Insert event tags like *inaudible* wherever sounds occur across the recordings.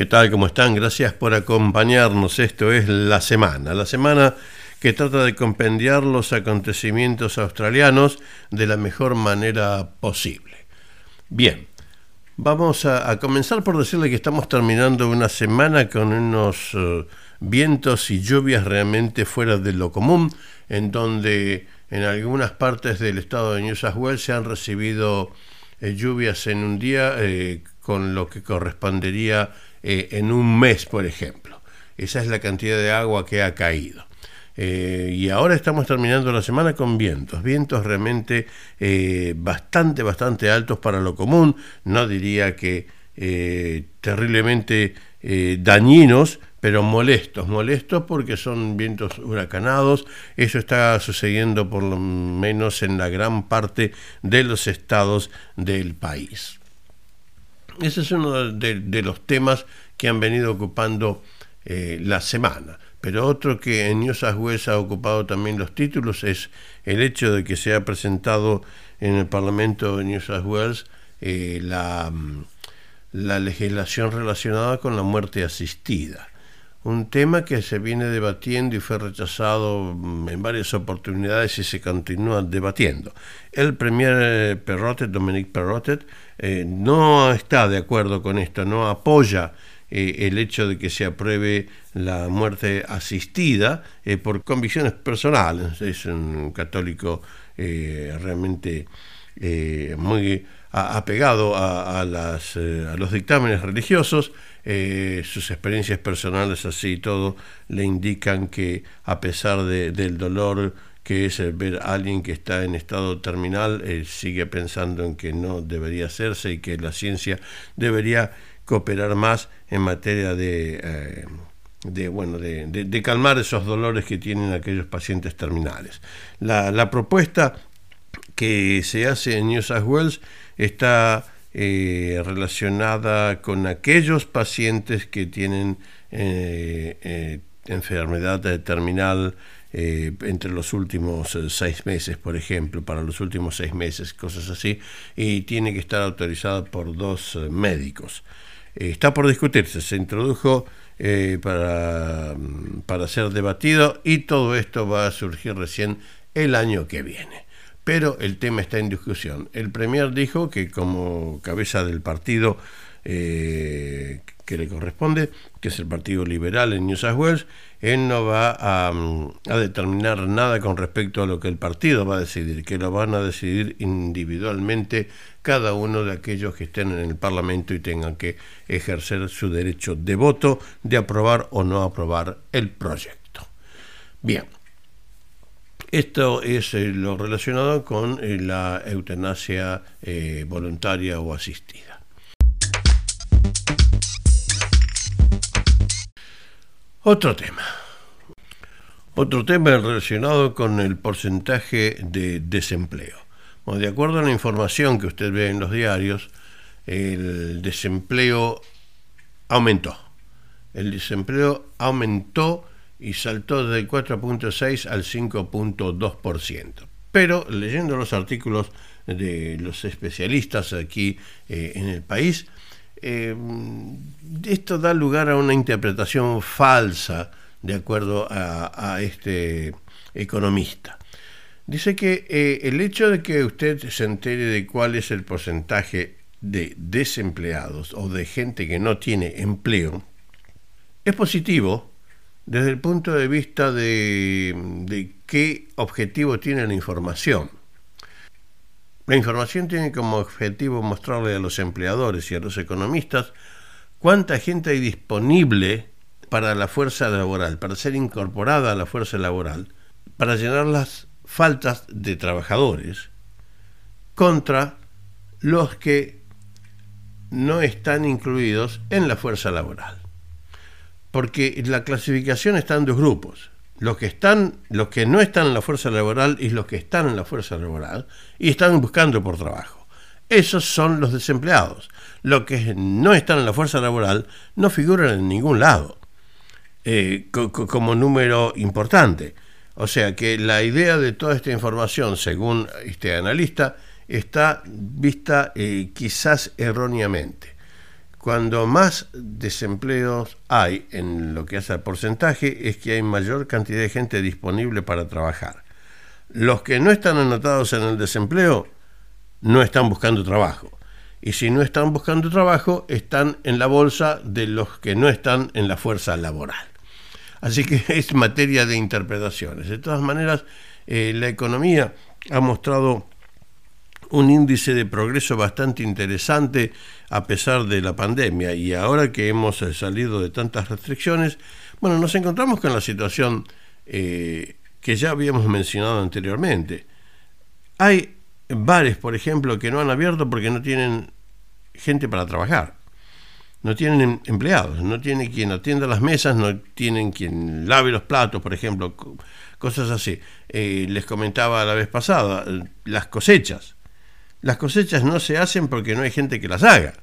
¿Qué tal? ¿Cómo están? Gracias por acompañarnos. Esto es La Semana. La Semana que trata de compendiar los acontecimientos australianos de la mejor manera posible. Bien, vamos a, comenzar por decirle que estamos terminando una semana con unos eh, vientos y lluvias realmente fuera de lo común, en donde en algunas partes del estado de New South Wales se han recibido eh, lluvias en un día eh, con lo que correspondería eh, en un mes, por ejemplo. Esa es la cantidad de agua que ha caído. Eh, y ahora estamos terminando la semana con vientos, vientos realmente eh, bastante, bastante altos para lo común, no diría que terriblemente dañinos, pero molestos, molestos porque son vientos huracanados, eso está sucediendo por lo menos en la gran parte de los estados del país. Ese es uno de, los temas que han venido ocupando eh, la semana. Pero otro que en New South Wales ha ocupado también los títulos es el hecho de que se ha presentado en el Parlamento de New South Wales eh, la, mm, la legislación relacionada con la muerte asistida un tema que se viene debatiendo y fue rechazado mm, en varias oportunidades y se continúa debatiendo. El premier eh, Perrotet, Dominique Perrotet, eh, no está de acuerdo con esto, no apoya eh, el hecho de que se apruebe la muerte asistida por convicciones personales. Es un católico realmente muy apegado a, las, a los dictámenes religiosos eh, sus experiencias personales así y todo le indican que a pesar del dolor que es ver a alguien que está en estado terminal, él sigue pensando en que no debería hacerse y que la ciencia debería cooperar más en materia de, eh, de bueno, de, calmar esos dolores que tienen aquellos pacientes terminales. La propuesta que se hace en New South Wales está eh, relacionada con aquellos pacientes que tienen eh, eh, enfermedad terminal entre los últimos seis meses, por ejemplo, para los últimos seis meses, cosas así, y tiene que estar autorizada por dos médicos. está por discutirse, se introdujo para, para ser debatido y todo esto va a surgir recién el año que viene pero el tema está en discusión. El Premier dijo que como cabeza del partido eh, que le corresponde, que es el Partido Liberal en New South Wales, él no va a, a, determinar nada con respecto a lo que el partido va a decidir, que lo van a decidir individualmente cada uno de aquellos que estén en el Parlamento y tengan que ejercer su derecho de voto, de aprobar o no aprobar el proyecto. Bien, esto es eh, lo relacionado con eh, la eutanasia eh, voluntaria o asistida. Otro tema. Otro tema relacionado con el porcentaje de desempleo. de acuerdo a la información que usted ve en los diarios, el desempleo aumentó. El desempleo aumentó y saltó del 4.6 al 5.2%. Pero leyendo los artículos de los especialistas aquí eh, en el país, eh, esto da lugar a una interpretación falsa de acuerdo a, este economista. Dice que eh, el hecho de que usted se entere de cuál es el porcentaje de desempleados o de gente que no tiene empleo es positivo desde el punto de vista de, qué objetivo tiene la información. La información tiene como objetivo mostrarle a los empleadores y a los economistas cuánta gente hay disponible para la fuerza laboral, para ser incorporada a la fuerza laboral, para llenar las faltas de trabajadores contra los que no están incluidos en la fuerza laboral porque la clasificación está en dos grupos. Los que, están, los que no están en la fuerza laboral y los que están en la fuerza laboral y están buscando por trabajo. Esos son los desempleados. Los que no están en la fuerza laboral no figuran en ningún lado eh, como número importante. O sea que la idea de toda esta información, según este analista, está vista eh, quizás erróneamente Cuando más desempleos hay en lo que hace al porcentaje es que hay mayor cantidad de gente disponible para trabajar. Los que no están anotados en el desempleo no están buscando trabajo. Y si no están buscando trabajo, están en la bolsa de los que no están en la fuerza laboral. Así que *laughs* es materia de interpretaciones. De todas maneras, eh, la economía ha mostrado un índice de progreso bastante interesante a pesar de la pandemia y ahora que hemos eh, salido de tantas restricciones, bueno, nos encontramos con la situación eh, que ya habíamos mencionado anteriormente. Hay bares, por ejemplo, que no han abierto porque no tienen gente para trabajar. No tienen em, empleados, no tienen quien atienda las mesas, no tienen quien lave los platos, por ejemplo, cosas así. Eh, les comentaba la vez pasada, las cosechas las cosechas no se hacen porque no hay gente que las haga.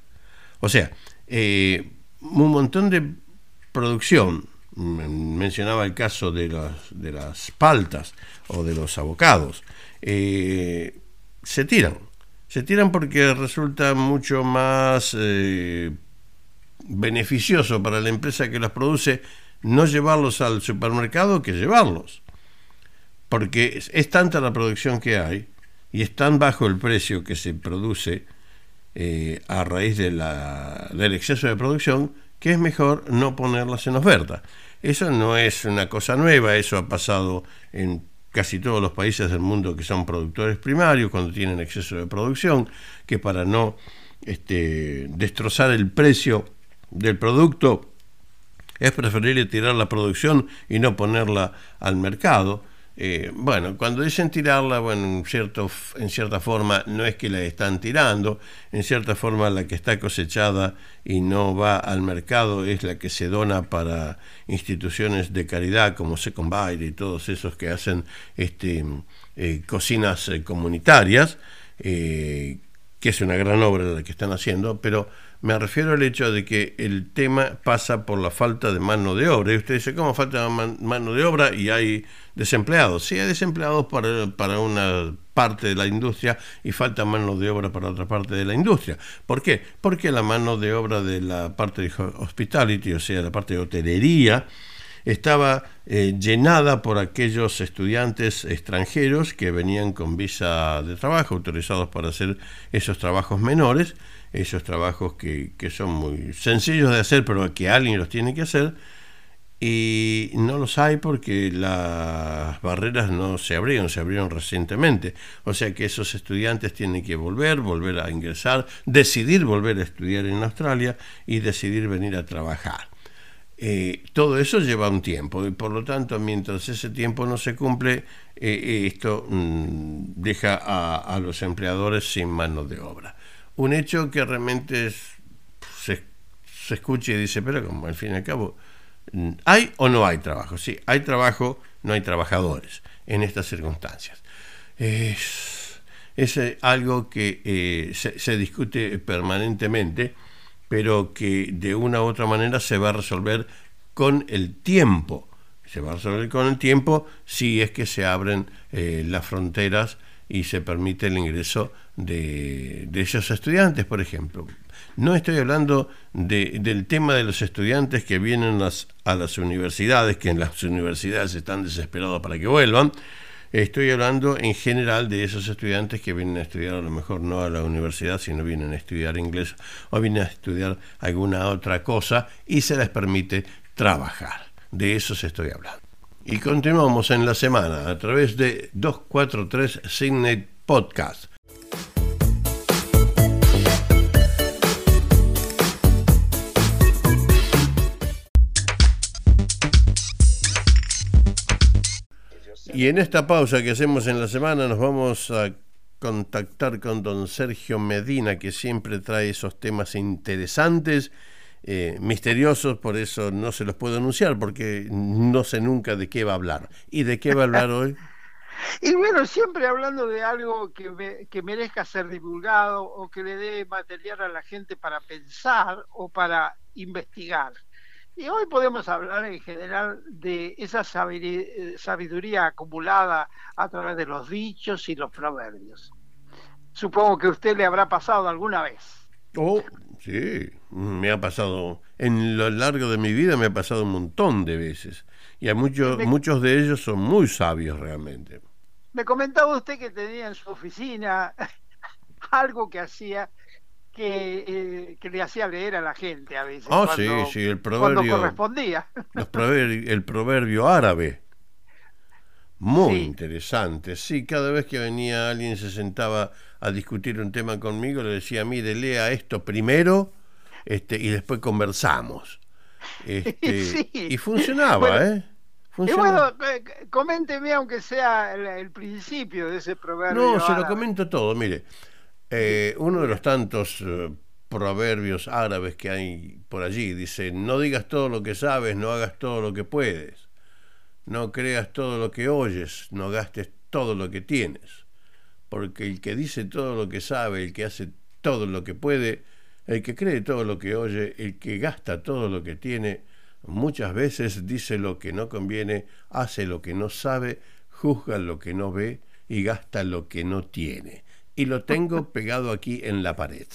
O sea, eh, un montón de producción, mencionaba el caso de las, de las paltas o de los abocados, eh, se tiran. Se tiran porque resulta mucho más eh, beneficioso para la empresa que las produce no llevarlos al supermercado que llevarlos. Porque es tanta la producción que hay y es tan bajo el precio que se produce eh, a raíz del exceso de producción que es mejor no ponerlas en oferta. Eso no es una cosa nueva, eso ha pasado en casi todos los países del mundo que son productores primarios cuando tienen exceso de producción, que para no este, destrozar el precio del producto es preferible tirar la producción y no ponerla al mercado. Eh, bueno, cuando dicen tirarla, bueno, en, cierto, en cierta forma no es que la están tirando, en cierta forma la que está cosechada y no va al mercado es la que se dona para instituciones de caridad como Second Bite y todos esos que hacen este, eh, cocinas eh, comunitarias, que es una gran obra la que están haciendo, pero me refiero al hecho de que el tema pasa por la falta de mano de obra. Y usted dice, ¿cómo falta mano de obra y hay desempleados? Sí, hay desempleados para, para una parte de la industria y falta mano de obra para otra parte de la industria. ¿Por qué? Porque la mano de obra de la parte de hospitality, o sea, la parte de hotelería, estaba eh, llenada por aquellos estudiantes extranjeros que venían con visa de trabajo, autorizados para hacer esos trabajos menores, esos trabajos que, son muy sencillos de hacer, pero que alguien los tiene que hacer, y no los hay porque las barreras no se abrieron, se abrieron recientemente. O sea que esos estudiantes tienen que volver, volver a ingresar, decidir volver a estudiar en Australia y decidir venir a trabajar. Eh, todo eso lleva un tiempo y por lo tanto mientras ese tiempo no se cumple, eh, esto mm, deja a, los empleadores sin mano de obra un hecho que realmente se, se escucha y dice, pero como al fin y al cabo, ¿hay o no hay trabajo? Sí, hay trabajo, no hay trabajadores en estas circunstancias. Es, es eh, algo que eh, se, se, discute permanentemente, pero que de una u otra manera se va a resolver con el tiempo. Se va a resolver con el tiempo si es que se abren eh, las fronteras y se permite el ingreso de, esos estudiantes, por ejemplo. No estoy hablando del tema de los estudiantes que vienen a las universidades, que en las universidades están desesperados para que vuelvan. Estoy hablando en general de esos estudiantes que vienen a estudiar a lo mejor no a la universidad, sino vienen a estudiar inglés o vienen a estudiar alguna otra cosa y se les permite trabajar. De eso se estoy hablando. Y continuamos en la semana a través de 243 Signet Podcast. Y en esta pausa que hacemos en la semana nos vamos a contactar con don Sergio Medina, que siempre trae esos temas interesantes eh, misteriosos, por eso no se los puedo anunciar, porque no sé nunca de qué va a hablar. ¿Y de qué va a hablar hoy? *laughs* Y bueno, siempre hablando de algo que, que merezca ser divulgado o que le dé material a la gente para pensar o para investigar. Y hoy podemos hablar en general de esa sabiduría acumulada a través de los dichos y los proverbios. Supongo que a usted le habrá pasado alguna vez. Oh, Sí, me ha pasado, en lo largo de mi vida me ha pasado un montón de veces. Y hay muchos, muchos de ellos son muy sabios realmente. Me comentaba usted que tenía en su oficina *laughs* algo que hacía que, eh, le hacía leer a la gente a veces. Ah, sí, sí, el proverbio. correspondía. *laughs* el proverbio árabe. Muy interesante. Sí, cada vez que venía alguien se sentaba a discutir un tema conmigo, le decía, mire, lea esto primero este, y después conversamos. Este, *laughs* Y funcionaba, ¿eh? Y bueno, eh, coménteme aunque sea el, principio de ese proverbio. No, se lo comento todo. Mire, eh, uno de los tantos eh, proverbios árabes que hay por allí dice, no digas todo lo que sabes, no hagas todo lo que puedes, no creas todo lo que oyes, no gastes todo lo que tienes, porque el que dice todo lo que sabe, el que hace todo lo que puede, el que cree todo lo que oye, el que gasta todo lo que tiene, muchas veces dice lo que no conviene, hace lo que no sabe, juzga lo que no ve y gasta lo que no tiene y lo tengo pegado aquí en la pared.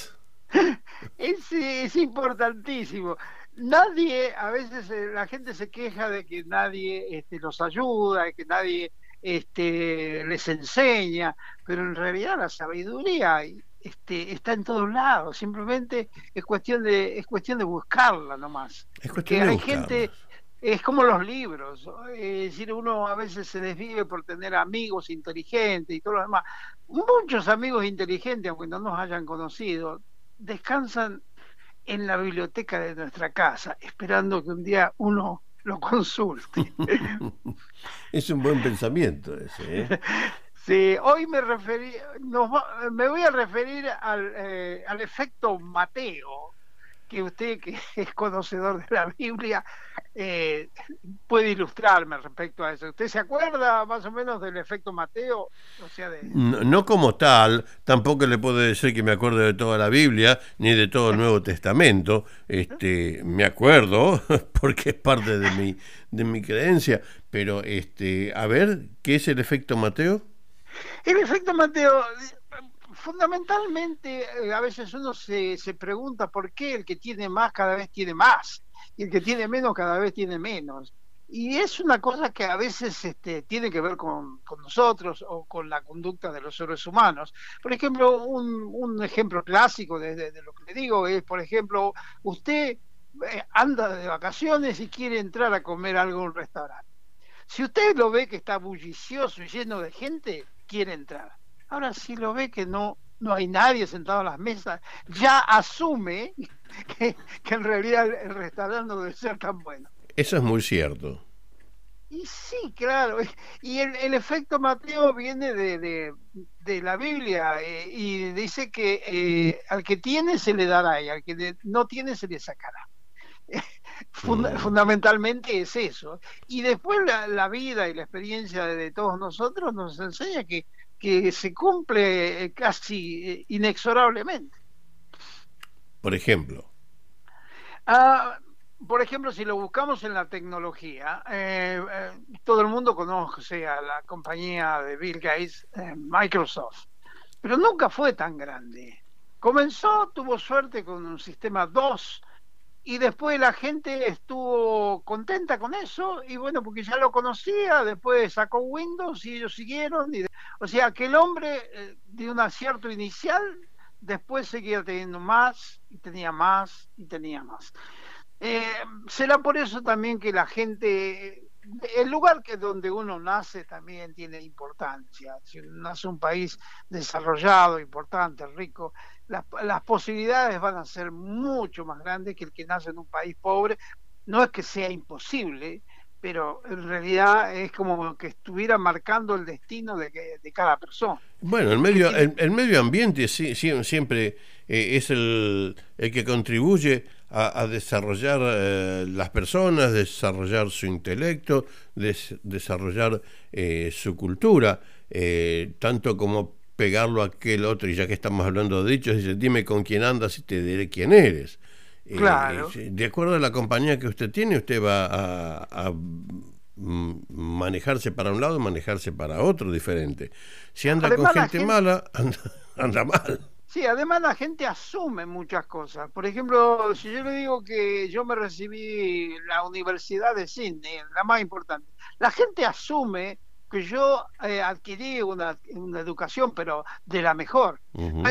*laughs* Es, es importantísimo. Nadie, a veces eh, la gente se queja de que nadie este, los ayuda, de que nadie este, les enseña, pero en realidad la sabiduría este, está en todos lados, simplemente es cuestión de, es cuestión de buscarla nomás. Es cuestión hay gente es como los libros, es decir, uno a veces se desvive por tener amigos inteligentes y todo lo demás. Muchos amigos inteligentes, aunque no nos hayan conocido, descansan en la biblioteca de nuestra casa, esperando que un día uno lo consulte. *laughs* es un buen pensamiento ese. ¿eh? *laughs* Sí, hoy me referí, me voy a referir al, eh, al efecto Mateo, que usted, que *laughs* es conocedor de la Biblia, eh, puede ilustrarme respecto a eso. ¿Usted se acuerda más o menos del efecto Mateo? O sea, no, como tal, tampoco le puedo decir que me acuerdo de toda la Biblia, ni de todo el Nuevo Testamento. Este, me acuerdo, *laughs* porque es parte de mi, de mi creencia, pero este, a ver, ¿qué es el efecto Mateo? El efecto Mateo fundamentalmente eh, a veces uno se, se pregunta por qué el que tiene más cada vez tiene más y el que tiene menos cada vez tiene menos. Y es una cosa que a veces este, tiene que ver con, con, nosotros o con la conducta de los seres humanos. Por ejemplo, un, un ejemplo clásico de, lo que le digo es, por ejemplo, usted eh, anda de vacaciones y quiere entrar a comer algo en un restaurante. Si usted lo ve que está bullicioso y lleno de gente, quiere entrar. Ahora, si lo ve que no, no hay nadie sentado a las mesas, ya asume *laughs* que, en realidad el restaurante no debe ser tan bueno. Eso es muy cierto. Y sí, claro. Y el, efecto Mateo viene de, de, la Biblia eh, y dice que eh, al que tiene se le dará y al que no tiene se le sacará. *laughs* Mm. fundamentalmente es eso. Y después la, la, vida y la experiencia de todos nosotros nos enseña que que se cumple eh, casi eh, inexorablemente. Por ejemplo. Ah, por ejemplo, si lo buscamos en la tecnología, eh, todo el mundo conoce a la compañía de Bill Gates, Microsoft, pero nunca fue tan grande. Comenzó, tuvo suerte con un sistema 2 y después la gente estuvo contenta con eso y bueno, porque ya lo conocía, después sacó Windows y ellos siguieron. Y o sea, que el hombre eh, de un acierto inicial, después seguía teniendo más y tenía más y tenía más. Eh, será por eso también que la gente, el lugar que donde uno nace también tiene importancia. Si uno nace un país desarrollado, importante, rico, las, posibilidades van a ser mucho más grandes que el que nace en un país pobre. No es que sea imposible, pero en realidad es como que estuviera marcando el destino de, de cada persona. Bueno, el medio, el, medio ambiente siempre eh, es el, el, que contribuye a, desarrollar eh, las personas, desarrollar su intelecto, desarrollar eh, su cultura, tanto como pegarlo a aquel otro, y ya que estamos hablando de dichos, dice, dime con quién andas y te diré quién eres. Eh, claro. de acuerdo a la compañía que usted tiene, usted va a, manejarse para un lado, manejarse para otro diferente. Si anda con gente mala, *laughs* anda, mal. Sí, además la gente asume muchas cosas. Por ejemplo, si yo le digo que yo me recibí en la Universidad de Sydney, la más importante, la gente asume que yo eh, adquirí una, educación, pero de la mejor.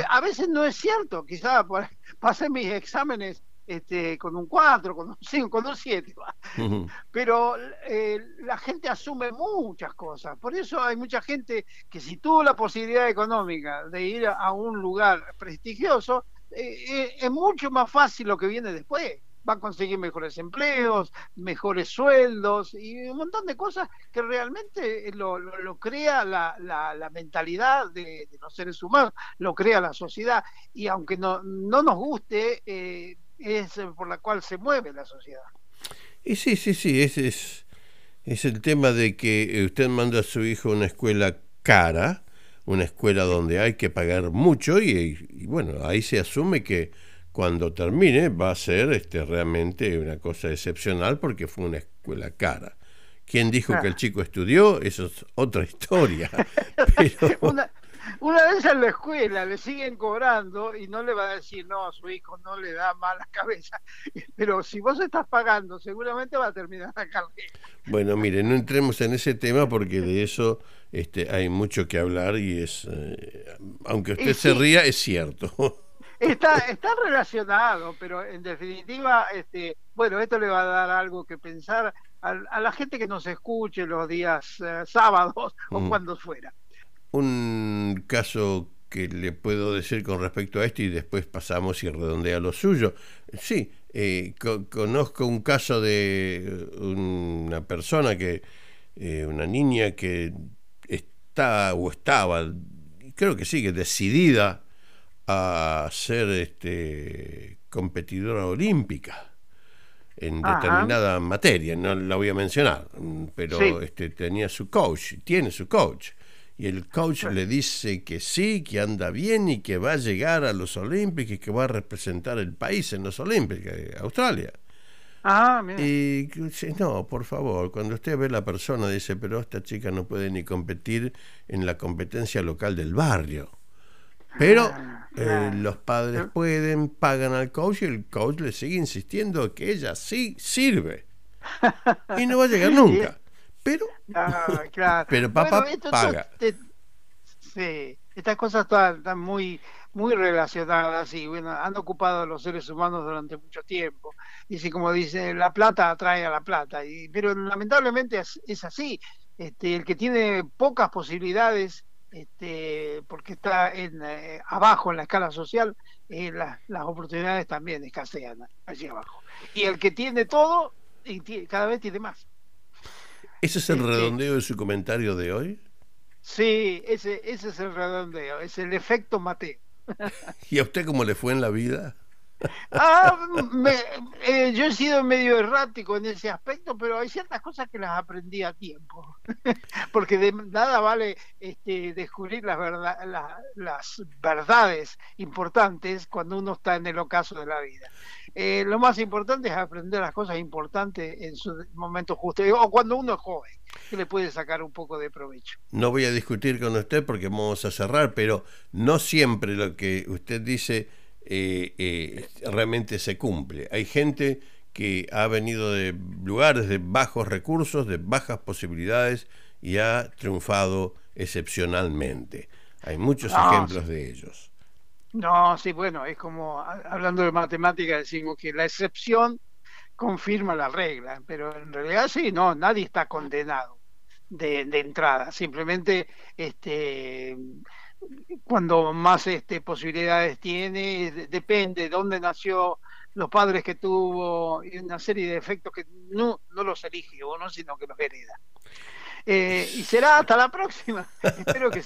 a, veces no es cierto, quizás *laughs* pasé mis exámenes este, con un 4, con un 5, con un 7. *laughs* Pero eh, la gente asume muchas cosas. Por eso hay mucha gente que si tuvo la posibilidad económica de ir a un lugar prestigioso, eh, eh, es mucho más fácil lo que viene después. Va a conseguir mejores empleos, mejores sueldos y un montón de cosas que realmente lo, lo, crea la, la, mentalidad de, los seres humanos, lo crea la sociedad. Y aunque no, no nos guste, eh, es por la cual se mueve la sociedad. Y sí, sí, sí, ese es, es el tema de que usted manda a su hijo a una escuela cara, una escuela donde hay que pagar mucho y, bueno, ahí se asume que cuando termine va a ser este, realmente una cosa excepcional porque fue una escuela cara. ¿Quién dijo que el chico estudió? Eso es otra historia. *laughs* *laughs* una, una vez en la escuela le siguen cobrando y no le va a decir, no, a su hijo no le da mala cabeza. *laughs* Pero si vos estás pagando, seguramente va a terminar la carrera. Bueno, mire, no entremos en ese tema porque de eso este, hay mucho que hablar y es, eh, aunque usted se ría, es cierto. Está, está relacionado, pero en definitiva, este, bueno, esto le va a dar algo que pensar a, la gente que nos escuche los días eh, sábados o mm. cuando fuera. Un caso que le puedo decir con respecto a esto y después pasamos y redondea lo suyo. Sí, eh, conozco un caso de una persona que, eh, una niña que está o estaba, creo que sigue decidida a ser este, competidora olímpica en determinada materia, no la voy a mencionar, pero este, tenía su coach, tiene su coach y el coach le dice que sí, que anda bien y que va a llegar a los Olímpicos y que va a representar el país en los Olímpicos, eh, Australia. Ah, mira. Y no, por favor, cuando usted ve la persona, dice, pero esta chica no puede ni competir en la competencia local del barrio. Pero ah, eh, los padres pueden, pagan al coach y el coach le sigue insistiendo que ella sí sirve. Y no va a llegar *laughs* nunca. Pero, ah, *laughs* claro. pero papá paga. sí, estas cosas están, muy, muy relacionadas y bueno, han ocupado a los seres humanos durante mucho tiempo. Y si como dice, la plata atrae a la plata. Y, pero lamentablemente es, así. Este, el que tiene pocas posibilidades, este, porque está en, eh, abajo en la escala social, eh, las oportunidades también escasean allí abajo. Y el que tiene todo, y cada vez tiene más. ¿Ese es el este, redondeo de su comentario de hoy? Sí, ese, ese es el redondeo, es el efecto Mateo. *laughs* ¿Y a usted cómo le fue en la vida? Ah, eh, yo he sido medio errático en ese aspecto, pero hay ciertas cosas que las aprendí a tiempo, *laughs* porque de nada vale este, descubrir las, las verdades importantes cuando uno está en el ocaso de la vida. Eh, lo más importante es aprender las cosas importantes en su momento justo, o cuando uno es joven, que le puede sacar un poco de provecho. No voy a discutir con usted porque vamos a cerrar, pero no siempre lo que usted dice eh, eh, realmente se cumple. Hay gente que ha venido de lugares de bajos recursos, de bajas posibilidades y ha triunfado excepcionalmente. Hay muchos ejemplos de ellos. No, sí, bueno, es como hablando de matemática decimos que la excepción confirma la regla, pero en realidad sí, no, nadie está condenado de, entrada, simplemente este cuando más este posibilidades tiene, depende de dónde nació, los padres que tuvo y una serie de efectos que no, no los elige uno, sino que los hereda. Eh, y será hasta la próxima. *laughs* espero, que,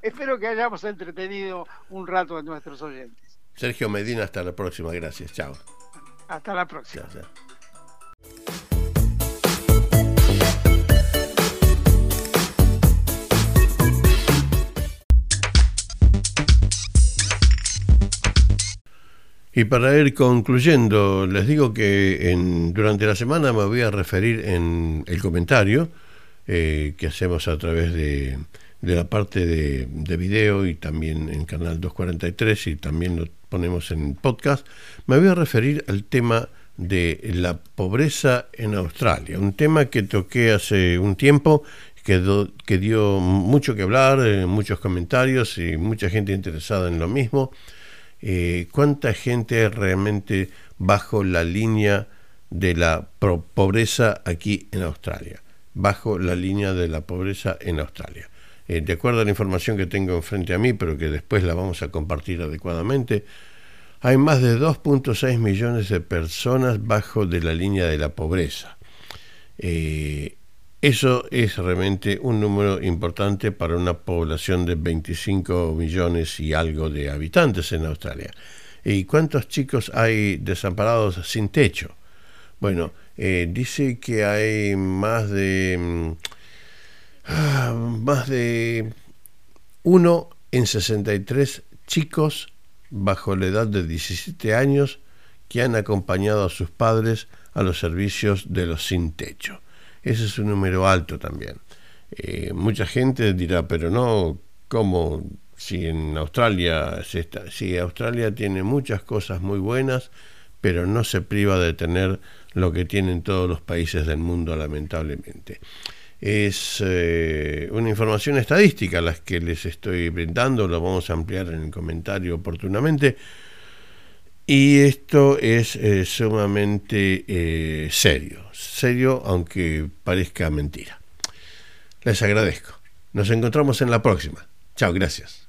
espero que hayamos entretenido un rato a nuestros oyentes. Sergio Medina, hasta la próxima. Gracias. Chao. Hasta la próxima. Y para ir concluyendo, les digo que en, durante la semana me voy a referir en el comentario eh, que hacemos a través de, la parte de, de, video y también en Canal 243 y también lo ponemos en podcast, me voy a referir al tema de la pobreza en Australia, un tema que toqué hace un tiempo, que, que dio mucho que hablar, eh, muchos comentarios y mucha gente interesada en lo mismo. Eh, ¿Cuánta gente realmente bajo la línea de la pobreza aquí en Australia? Bajo la línea de la pobreza en Australia. Eh, de acuerdo a la información que tengo enfrente a mí, pero que después la vamos a compartir adecuadamente, hay más de 2.6 millones de personas bajo de la línea de la pobreza. Eh, eso es realmente un número importante para una población de 25 millones y algo de habitantes en Australia. ¿Y cuántos chicos hay desamparados sin techo? Bueno, eh, dice que hay más de mm, ah, más de uno en 63 chicos bajo la edad de 17 años que han acompañado a sus padres a los servicios de los sin techo. Ese es un número alto también. Eh, mucha gente dirá, pero no, ¿cómo? Si en Australia, está, si Australia tiene muchas cosas muy buenas, pero no se priva de tener lo que tienen todos los países del mundo, lamentablemente es eh, una información estadística las que les estoy brindando, lo vamos a ampliar en el comentario oportunamente. Y esto es eh, sumamente eh, serio, serio aunque parezca mentira. Les agradezco. Nos encontramos en la próxima. Chao, gracias.